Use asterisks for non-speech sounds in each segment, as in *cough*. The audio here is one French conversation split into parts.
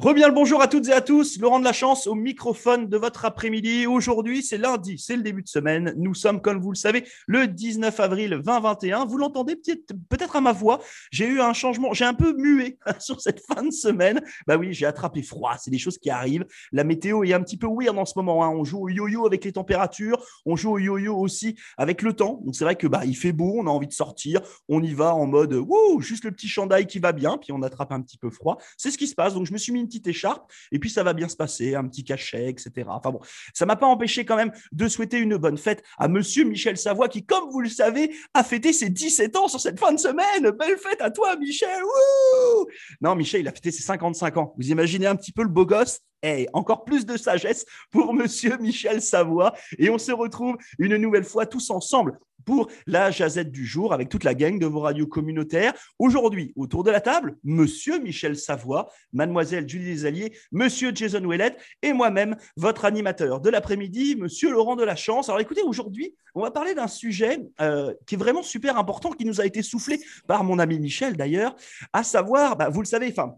Reviens le bonjour à toutes et à tous. Laurent de la chance au microphone de votre après-midi. Aujourd'hui, c'est lundi, c'est le début de semaine. Nous sommes, comme vous le savez, le 19 avril 2021. Vous l'entendez peut-être à ma voix. J'ai eu un changement, j'ai un peu mué *laughs* sur cette fin de semaine. Bah oui, j'ai attrapé froid. C'est des choses qui arrivent. La météo est un petit peu weird en ce moment. Hein. On joue au yo-yo avec les températures. On joue au yo-yo aussi avec le temps. Donc c'est vrai que bah il fait beau, on a envie de sortir. On y va en mode wouh, juste le petit chandail qui va bien, puis on attrape un petit peu froid. C'est ce qui se passe. Donc je me suis mis petite écharpe, et puis ça va bien se passer, un petit cachet, etc. Enfin bon, ça m'a pas empêché quand même de souhaiter une bonne fête à Monsieur Michel Savoie, qui, comme vous le savez, a fêté ses 17 ans sur cette fin de semaine. Belle fête à toi, Michel. non, Michel, il a fêté ses 55 ans. Vous imaginez un petit peu le beau gosse? Hey, encore plus de sagesse pour Monsieur Michel Savoie. Et on se retrouve une nouvelle fois tous ensemble pour la jazette du jour avec toute la gang de vos radios communautaires. Aujourd'hui, autour de la table, Monsieur Michel Savoie, Mademoiselle Julie Desalliers, Monsieur Jason Ouellet et moi-même, votre animateur de l'après-midi, Monsieur Laurent de la Chance. Alors écoutez, aujourd'hui, on va parler d'un sujet euh, qui est vraiment super important, qui nous a été soufflé par mon ami Michel d'ailleurs, à savoir, bah, vous le savez, enfin,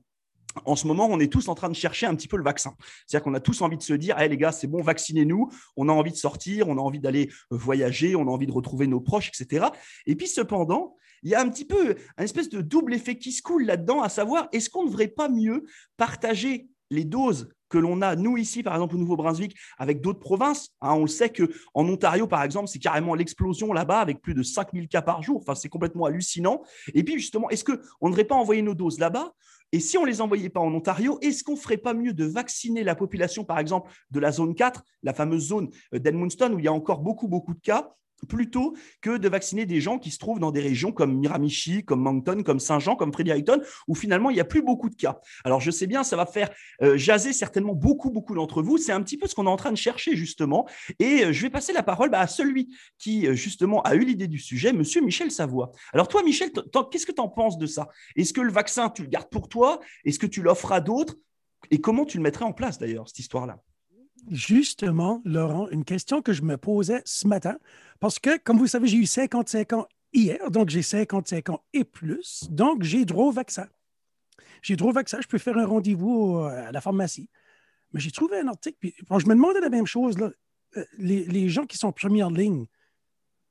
en ce moment, on est tous en train de chercher un petit peu le vaccin. C'est-à-dire qu'on a tous envie de se dire, hey, les gars, c'est bon, vaccinez-nous. On a envie de sortir, on a envie d'aller euh, voyager, on a envie de retrouver nos proches, etc. Et puis, cependant, il y a un petit peu un espèce de double effet qui se coule là-dedans, à savoir, est-ce qu'on ne devrait pas mieux partager les doses que l'on a, nous ici, par exemple, au Nouveau-Brunswick, avec d'autres provinces? Hein, on le sait qu'en Ontario, par exemple, c'est carrément l'explosion là-bas, avec plus de 5000 cas par jour. Enfin, c'est complètement hallucinant. Et puis, justement, est-ce qu'on ne devrait pas envoyer nos doses là-bas et si on ne les envoyait pas en Ontario, est-ce qu'on ne ferait pas mieux de vacciner la population, par exemple, de la zone 4, la fameuse zone euh, d'Edmundston, où il y a encore beaucoup, beaucoup de cas, plutôt que de vacciner des gens qui se trouvent dans des régions comme Miramichi, comme Moncton, comme Saint-Jean, comme Fredericton, où finalement il n'y a plus beaucoup de cas. Alors je sais bien, ça va faire euh, jaser certainement beaucoup, beaucoup d'entre vous. C'est un petit peu ce qu'on est en train de chercher justement. Et euh, je vais passer la parole bah, à celui qui euh, justement a eu l'idée du sujet, Monsieur Michel Savoie. Alors toi, Michel, qu'est-ce que tu en penses de ça? Est-ce que le vaccin, tu le gardes pour toi? Est-ce que tu l'offres à d'autres? Et comment tu le mettrais en place d'ailleurs, cette histoire-là? Justement, Laurent, une question que je me posais ce matin, parce que, comme vous savez, j'ai eu 55 ans hier, donc j'ai 55 ans et plus, donc j'ai droit au vaccin. J'ai droit au vaccin, je peux faire un rendez-vous euh, à la pharmacie. Mais j'ai trouvé un article, puis je me demandais la même chose. Euh, les, les, gens qui sont en première ligne,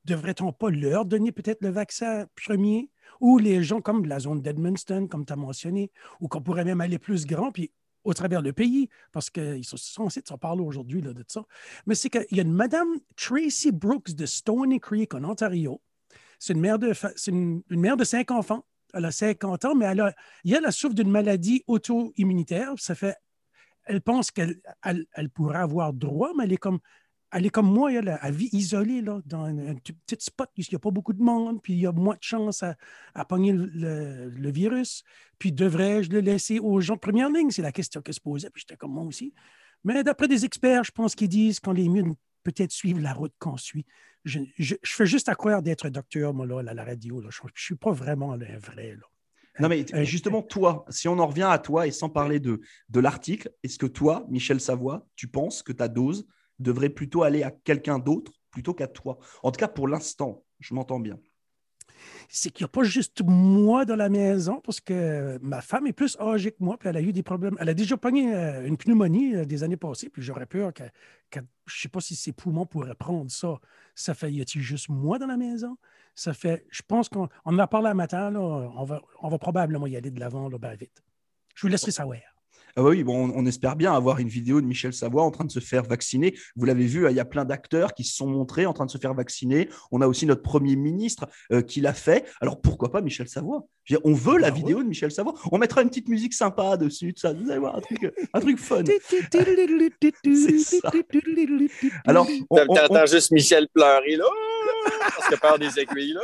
devrait-on pas leur donner peut-être le vaccin premier? Ou les gens comme la zone d'Edmundston, comme tu as mentionné, ou qu'on pourrait même aller plus grand, puis au travers du pays, parce qu'ils sont censés s'en parler aujourd'hui de ça. Mais c'est qu'il y a une Madame Tracy Brooks de Stony Creek en Ontario. C'est une mère de, une, mère de cinq enfants. Elle a 50 ans, mais elle a, elle souffre d'une maladie auto-immunitaire. Ça fait, elle pense qu'elle elle pourrait avoir droit, mais elle est comme elle est comme moi, elle, elle vit isolée là, dans un, petit spot il n'y a pas beaucoup de monde, puis il y a moins de chances à, à pogner le, virus. Puis devrais-je le laisser aux gens de première ligne? C'est la question que se posait, puis j'étais comme moi aussi. Mais d'après des experts, je pense qu'ils disent qu'on est mieux de peut-être suivre la route qu'on suit. Je, fais juste à croire d'être docteur, moi, là, à la radio. Je ne suis pas vraiment un vrai. Là. Non, mais euh, justement, toi, si on en revient à toi et sans parler de, de l'article, est-ce que toi, Michel Savoie, tu penses que ta dose devrait plutôt aller à quelqu'un d'autre plutôt qu'à toi. En tout cas, pour l'instant, je m'entends bien. C'est qu'il n'y a pas juste moi dans la maison, parce que ma femme est plus âgée que moi, puis elle a eu des problèmes. Elle a déjà pogné euh, une pneumonie euh, des années passées, puis j'aurais peur que, je ne sais pas si ses poumons pourraient prendre ça. Ça fait, y a-t-il juste moi dans la maison? Ça fait, je pense qu'on en a parlé un matin, là, on, va, on va probablement y aller de l'avant là, ben vite. Je vous laisserai savoir. Ah oui, bon, on, espère bien avoir une vidéo de Michel Savoie en train de se faire vacciner. Vous l'avez vu, il y a plein d'acteurs qui se sont montrés en train de se faire vacciner. On a aussi notre Premier ministre euh, qui l'a fait. Alors pourquoi pas Michel Savoie? On veut la ah vidéo de Michel Savoie. On mettra une petite musique sympa dessus, ça. Vous allez voir un truc, un truc fun. *laughs* Alors, on, juste Michel pleurer là, parce que peur des aiguilles là.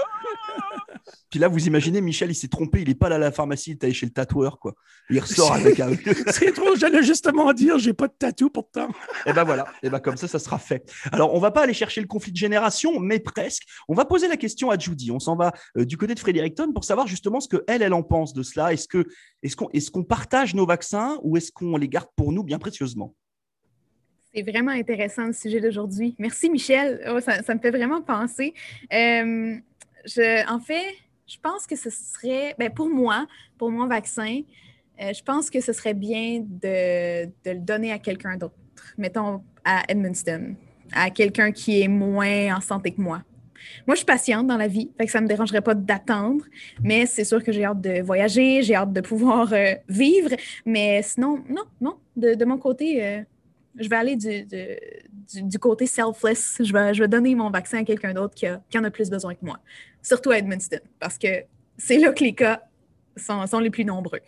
Puis là, vous imaginez, Michel, il s'est trompé, il n'est pas là à la pharmacie, il est allé chez le tatoueur, quoi. Il ressort avec un. *laughs* c'est trop, j'allais justement dire, j'ai pas de tatou pourtant. et eh ben voilà, et eh ben comme ça, ça sera fait. Alors, on va pas aller chercher le conflit de génération, mais presque. On va poser la question à Judy. On s'en va euh, du côté de Fredericton pour savoir justement ce que elle, elle en pense de cela. Est-ce que, est-ce qu'on, est-ce qu'on partage nos vaccins ou est-ce qu'on les garde pour nous bien précieusement? C'est vraiment intéressant le sujet d'aujourd'hui. Merci Michel. Oh, ça, me fait vraiment penser. Euh, en fait, je pense que ce serait, ben pour moi, pour mon vaccin, Euh, je pense que ce serait bien de, le donner à quelqu'un d'autre. Mettons à Edmundston, à quelqu'un qui est moins en santé que moi. Moi, je suis patiente dans la vie, fait ça ne me dérangerait pas d'attendre, mais c'est sûr que j'ai hâte de voyager, j'ai hâte de pouvoir euh, vivre, mais sinon, non, non. De, de mon côté, euh, je vais aller du, du, côté selfless. Je vais, je vais donner mon vaccin à quelqu'un d'autre qui, qui, en a plus besoin que moi, surtout à Edmundston, parce que c'est là que les cas sont, sont les plus nombreux.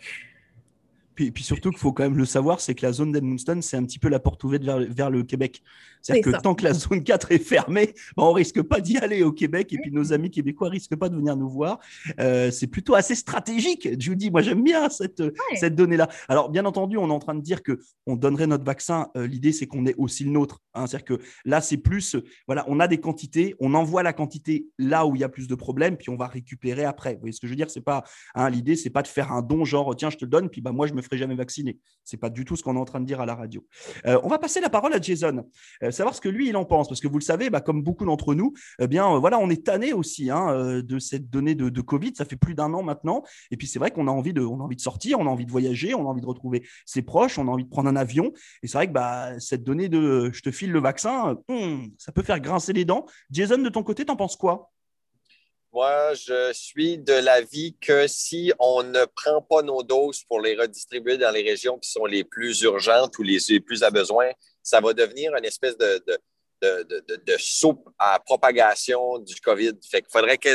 Puis, puis, surtout qu'il faut quand même le savoir, c'est que la zone d'Edmundston, c'est un petit peu la porte ouverte vers, vers le Québec. C'est-à-dire que tant que la zone 4 est fermée, ben, on risque pas d'y aller au Québec et puis nos amis québécois risquent pas de venir nous voir. Euh, c'est plutôt assez stratégique, Judy. Moi, j'aime bien cette, ouais. cette donnée-là. Alors, bien entendu, on est en train de dire que on donnerait notre vaccin. Euh, L'idée, c'est qu'on ait aussi le nôtre. Hein. C'est-à-dire que là, c'est plus, voilà, on a des quantités, on envoie la quantité là où il y a plus de problèmes, puis on va récupérer après. Vous voyez ce que je veux dire? C'est pas hein, l'idée, c'est pas de faire un don genre tiens, je te le donne, puis bah moi, je me ferai jamais vacciner. C'est pas du tout ce qu'on est en train de dire à la radio. Euh, on va passer la parole à Jason, euh, savoir ce que lui il en pense, parce que vous le savez, bah, comme beaucoup d'entre nous, eh bien euh, voilà, on est tanné aussi hein, de cette donnée de, Covid. Ça fait plus d'un an maintenant, et puis c'est vrai qu'on a envie de, sortir, on a envie de voyager, on a envie de retrouver ses proches, on a envie de prendre un avion. Et c'est vrai que bah, cette donnée de je te file le vaccin, hum, ça peut faire grincer les dents. Jason, de ton côté, t'en penses quoi? Moi, je suis de l'avis que si on ne prend pas nos doses pour les redistribuer dans les régions qui sont les plus urgentes ou les, plus à besoin, ça va devenir une espèce de de, de, de, soupe à propagation du COVID. Fait qu'il faudrait que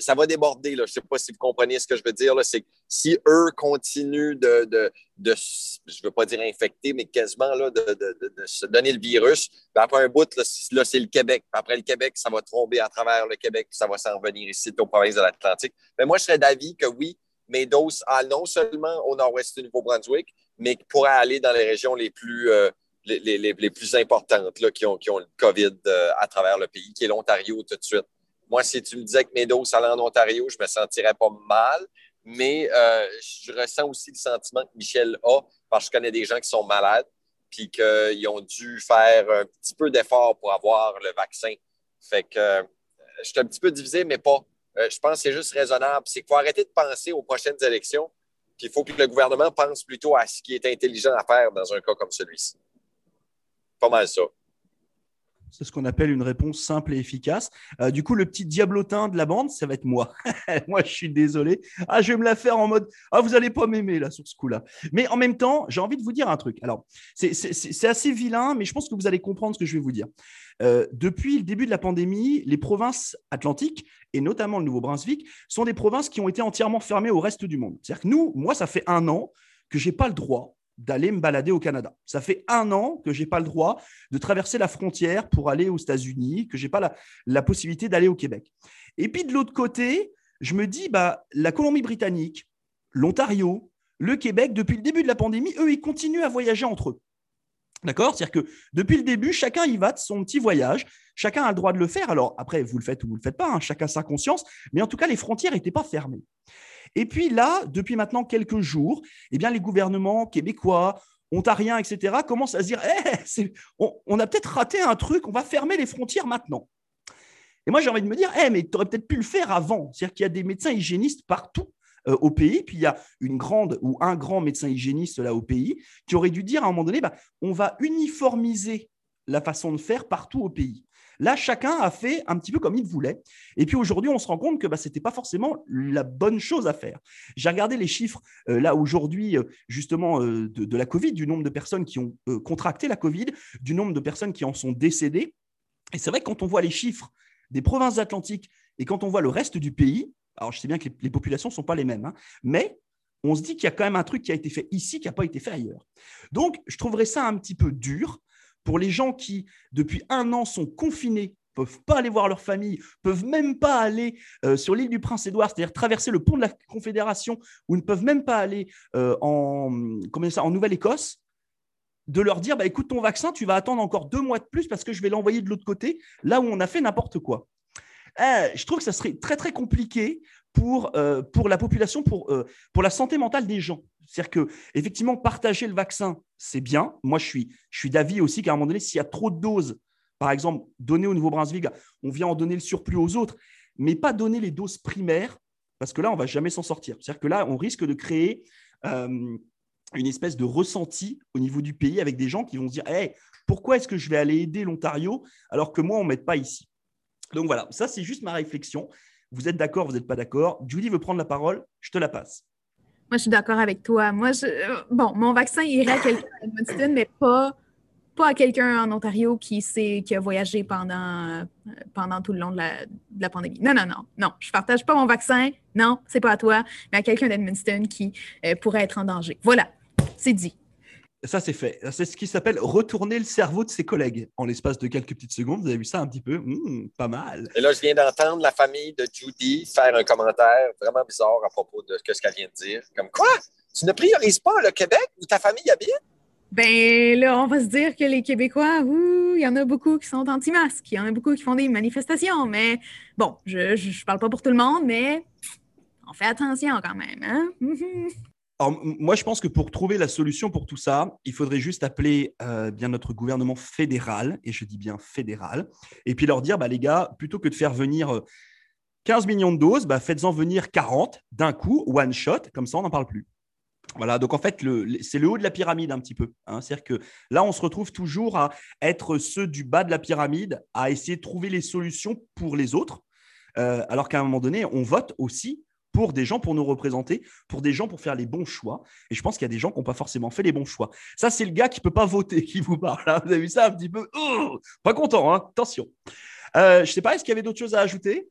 ça va déborder. Là. Je ne sais pas si vous comprenez ce que je veux dire. C'est que si eux continuent de, de, de je ne veux pas dire infecter, mais quasiment là, de, de, se donner le virus, ben après un bout, là, c'est le Québec. Après le Québec, ça va tomber à travers le Québec, ça va s'en venir ici aux provinces de l'Atlantique. Mais moi, je serais d'avis que oui, mes doses, ah, non seulement au nord-ouest du Nouveau-Brunswick, mais qui pourraient aller dans les régions les plus euh, les, plus importantes là, qui, ont, le COVID euh, à travers le pays, qui est l'Ontario tout de suite. Moi, si tu me disais que mes doses allaient en Ontario, je me sentirais pas mal, mais euh, je ressens aussi le sentiment que Michel a, parce que je connais des gens qui sont malades, puis qu'ils ont dû faire un petit peu d'effort pour avoir le vaccin. Fait que euh, je suis un petit peu divisé, mais pas. Je pense que c'est juste raisonnable. C'est qu'il faut arrêter de penser aux prochaines élections, puis il faut que le gouvernement pense plutôt à ce qui est intelligent à faire dans un cas comme celui-ci pas mal ça. C'est ce qu'on appelle une réponse simple et efficace. Euh, du coup, le petit diablotin de la bande, ça va être moi. *laughs* moi, je suis désolé. Ah, je vais me la faire en mode Ah, vous n'allez pas m'aimer là sur ce coup-là. Mais en même temps, j'ai envie de vous dire un truc. Alors, c'est assez vilain, mais je pense que vous allez comprendre ce que je vais vous dire. Euh, depuis le début de la pandémie, les provinces atlantiques, et notamment le Nouveau-Brunswick, sont des provinces qui ont été entièrement fermées au reste du monde. C'est-à-dire que nous, moi, ça fait un an que je n'ai pas le droit d'aller me balader au Canada. Ça fait un an que je n'ai pas le droit de traverser la frontière pour aller aux États-Unis, que je n'ai pas la, possibilité d'aller au Québec. Et puis de l'autre côté, je me dis, bah, la Colombie-Britannique, l'Ontario, le Québec, depuis le début de la pandémie, eux, ils continuent à voyager entre eux. D'accord? C'est-à-dire que depuis le début, chacun y va de son petit voyage. Chacun a le droit de le faire. Alors après, vous le faites ou vous ne le faites pas, hein, chacun sa conscience. Mais en tout cas, les frontières n'étaient pas fermées. Et puis là, depuis maintenant quelques jours, eh bien, les gouvernements québécois, ontariens, etc., commencent à se dire hey, on, a peut-être raté un truc, on va fermer les frontières maintenant. Et moi, j'ai envie de me dire hey, mais tu aurais peut-être pu le faire avant. C'est-à-dire qu'il y a des médecins hygiénistes partout. Euh, au pays, puis il y a une grande ou un grand médecin hygiéniste là au pays qui aurait dû dire à un moment donné, bah, on va uniformiser la façon de faire partout au pays. Là, chacun a fait un petit peu comme il voulait. Et puis aujourd'hui, on se rend compte que bah, ce n'était pas forcément la bonne chose à faire. J'ai regardé les chiffres euh, là aujourd'hui, euh, justement, euh, de, la Covid, du nombre de personnes qui ont contracté la Covid, du nombre de personnes qui en sont décédées. Et c'est vrai que quand on voit les chiffres des provinces atlantiques et quand on voit le reste du pays, alors je sais bien que les, les populations ne sont pas les mêmes, hein, mais on se dit qu'il y a quand même un truc qui a été fait ici qui n'a pas été fait ailleurs. Donc, je trouverais ça un petit peu dur pour les gens qui, depuis un an, sont confinés, peuvent pas aller voir leur famille, peuvent même pas aller euh, sur l'île du Prince-Édouard, c'est-à-dire traverser le pont de la Confédération, ou ne peuvent même pas aller euh, en, en Nouvelle-Écosse, de leur dire, bah, écoute, ton vaccin, tu vas attendre encore deux mois de plus parce que je vais l'envoyer de l'autre côté, là où on a fait n'importe quoi. Euh, je trouve que ça serait très, très compliqué pour, euh, pour la population, pour, euh, pour la santé mentale des gens. C'est-à-dire que, effectivement, partager le vaccin, c'est bien. Moi, je suis, je suis d'avis aussi qu'à un moment donné, s'il y a trop de doses, par exemple, donner au Nouveau-Brunswick, on vient en donner le surplus aux autres, mais pas donner les doses primaires, parce que là, on va jamais s'en sortir. C'est-à-dire que là, on risque de créer une espèce de ressenti au niveau du pays avec des gens qui vont se dire hey, pourquoi est-ce que je vais aller aider l'Ontario alors que moi, on ne m'aide pas ici? Donc voilà, ça, c'est juste ma réflexion. Vous êtes d'accord, vous n'êtes pas d'accord? Julie veut prendre la parole, je te la passe. Moi, je suis d'accord avec toi. Moi, je... bon, mon vaccin irait à quelqu'un à Edmundston, mais pas, pas à quelqu'un en Ontario qui, sait, qui a voyagé pendant, pendant tout le long de la, de la pandémie. Non, non, non, non. Je ne partage pas mon vaccin. Non, c'est pas à toi, mais à quelqu'un d'Edmundston qui euh, pourrait être en danger. Voilà, c'est dit. Ça, c'est fait. C'est ce qui s'appelle retourner le cerveau de ses collègues en l'espace de quelques petites secondes. Vous avez vu ça un petit peu? Mmh, Pas mal. Et là, je viens d'entendre la famille de Judy faire un commentaire vraiment bizarre à propos de ce qu'elle vient de dire. Comme quoi? Tu ne priorises pas le Québec où ta famille habite? Ben là, on va se dire que les Québécois, il y en a beaucoup qui sont anti-masques, il y en a beaucoup qui font des manifestations, mais bon, je ne parle pas pour tout le monde, mais on fait attention quand même. Hein? *laughs* Alors, moi, je pense que pour trouver la solution pour tout ça, il faudrait juste appeler euh, bien notre gouvernement fédéral, et je dis bien fédéral, et puis leur dire, bah, les gars, plutôt que de faire venir 15 euh, millions de doses, bah, faites-en venir 40 d'un coup, one shot, comme ça, on n'en parle plus. Voilà, donc en fait, c'est le haut de la pyramide un petit peu. Hein. C'est-à-dire que là, on se retrouve toujours à être ceux du bas de la pyramide, à essayer de trouver les solutions pour les autres, euh, alors qu'à un moment donné, on vote aussi pour des gens pour nous représenter, pour des gens pour faire les bons choix. Et je pense qu'il y a des gens qui n'ont pas forcément fait les bons choix. Ça, c'est le gars qui ne peut pas voter *laughs* qui vous parle. Hein. Vous avez vu ça un petit peu? Oh, Pas content, hein attention. Euh, je ne sais pas, est-ce qu'il y avait d'autres choses à ajouter?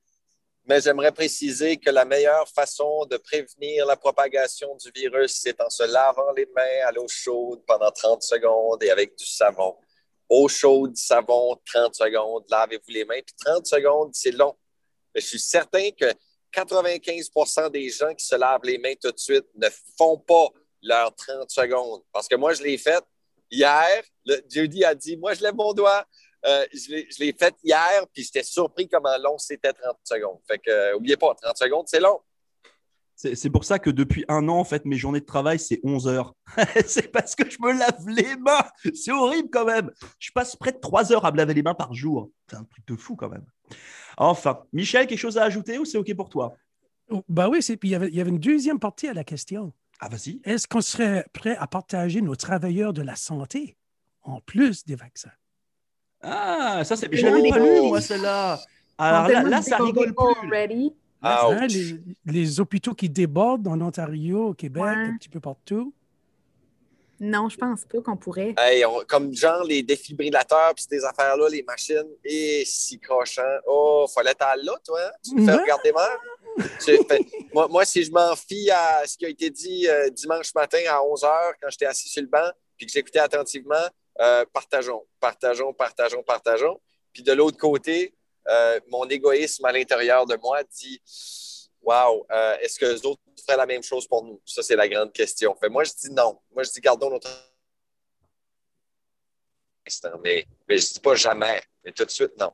Mais j'aimerais préciser que la meilleure façon de prévenir la propagation du virus, c'est en se lavant les mains à l'eau chaude pendant 30 secondes et avec du savon. Eau chaude, savon, 30 secondes, lavez-vous les mains. Puis 30 secondes, c'est long. Mais je suis certain que 95% des gens qui se lavent les mains tout de suite ne font pas leurs 30 secondes. Parce que moi, je l'ai fait hier. Le, Judy a dit Moi, je lève mon doigt. Euh, je l'ai fait hier, puis j'étais surpris comment long c'était 30 secondes. Fait que, euh, pas, 30 secondes, c'est long. C'est pour ça que depuis un an, en fait, mes journées de travail, c'est 11 heures. *laughs* c'est parce que je me lave les mains. C'est horrible quand même. Je passe près de 3 heures à me laver les mains par jour. C'est un truc de fou quand même. Enfin, Michel, quelque chose à ajouter ou c'est OK pour toi? Oh, Bah oui, puis il y, avait, il y avait une deuxième partie à la question. Ah, vas-y. Est-ce qu'on serait prêt à partager nos travailleurs de la santé en plus des vaccins? Ah, ça, c'est. J'avais pas lu, moi, celle-là. Alors là, là ça rigole plus. les, les, hôpitaux qui débordent en Ontario, au Québec, un petit peu partout. Non, je pense pas qu'on pourrait. comme genre les défibrillateurs puis ces affaires-là, les machines, et si cochant. Oh, fallait aller là, toi. Tu me fais regarder moi, moi, si je m'en fie à ce qui a été dit euh, dimanche matin à 11 h quand j'étais assis sur le banc puis que j'écoutais attentivement, euh, partageons, partageons, partageons, partageons. Puis de l'autre côté, euh, mon égoïsme à l'intérieur de moi dit Wow, euh, est-ce que les autres feraient la même chose pour nous? Ça, c'est la grande question. Moi, je dis non. Moi, je dis gardons notre mais, mais je dis pas jamais. Mais tout de suite, non.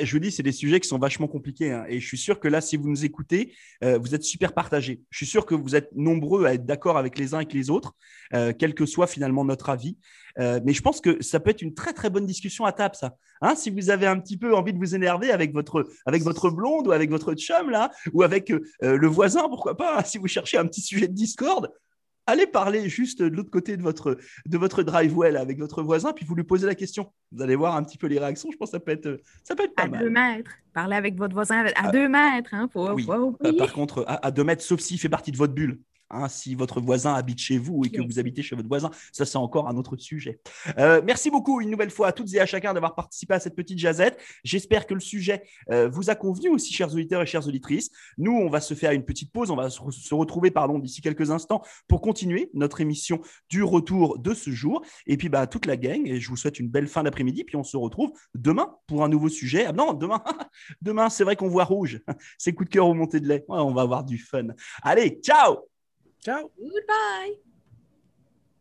Eh, je vous dis, c'est des sujets qui sont vachement compliqués. Hein. et je suis sûr que là, si vous nous écoutez, euh, vous êtes super partagés. Je suis sûr que vous êtes nombreux à être d'accord avec les uns et les autres, euh, quel que soit finalement notre avis. Euh, mais je pense que ça peut être une très très bonne discussion à table, ça. Hein, si vous avez un petit peu envie de vous énerver avec votre, avec votre blonde ou avec votre chum, là, ou avec le voisin, pourquoi pas, hein, si vous cherchez un petit sujet de discorde, allez parler juste de l'autre côté de votre, de votre driveway avec votre voisin, puis vous lui posez la question. Vous allez voir un petit peu les réactions. Je pense que ça peut être, ça peut être pas à mal. À deux mètres. Parlez avec votre voisin à, deux mètres. Hein, oui. Par contre, à, à, deux mètres, sauf s'il fait partie de votre bulle. Hein, si votre voisin habite chez vous et que vous habitez chez votre voisin, ça c'est encore un autre sujet. Euh, merci beaucoup une nouvelle fois à toutes et à chacun d'avoir participé à cette petite jazette. J'espère que le sujet euh, vous a convenu aussi, chers auditeurs et chères auditrices. Nous, on va se faire une petite pause, on va se retrouver pardon d'ici quelques instants pour continuer notre émission du retour de ce jour. Et puis bah toute la gang, et je vous souhaite une belle fin d'après-midi. Puis on se retrouve demain pour un nouveau sujet. Ah non, demain, *laughs* demain c'est vrai qu'on voit rouge. C'est coup de cœur au montée de lait. on va avoir du fun. Allez, ciao Ciao. Goodbye.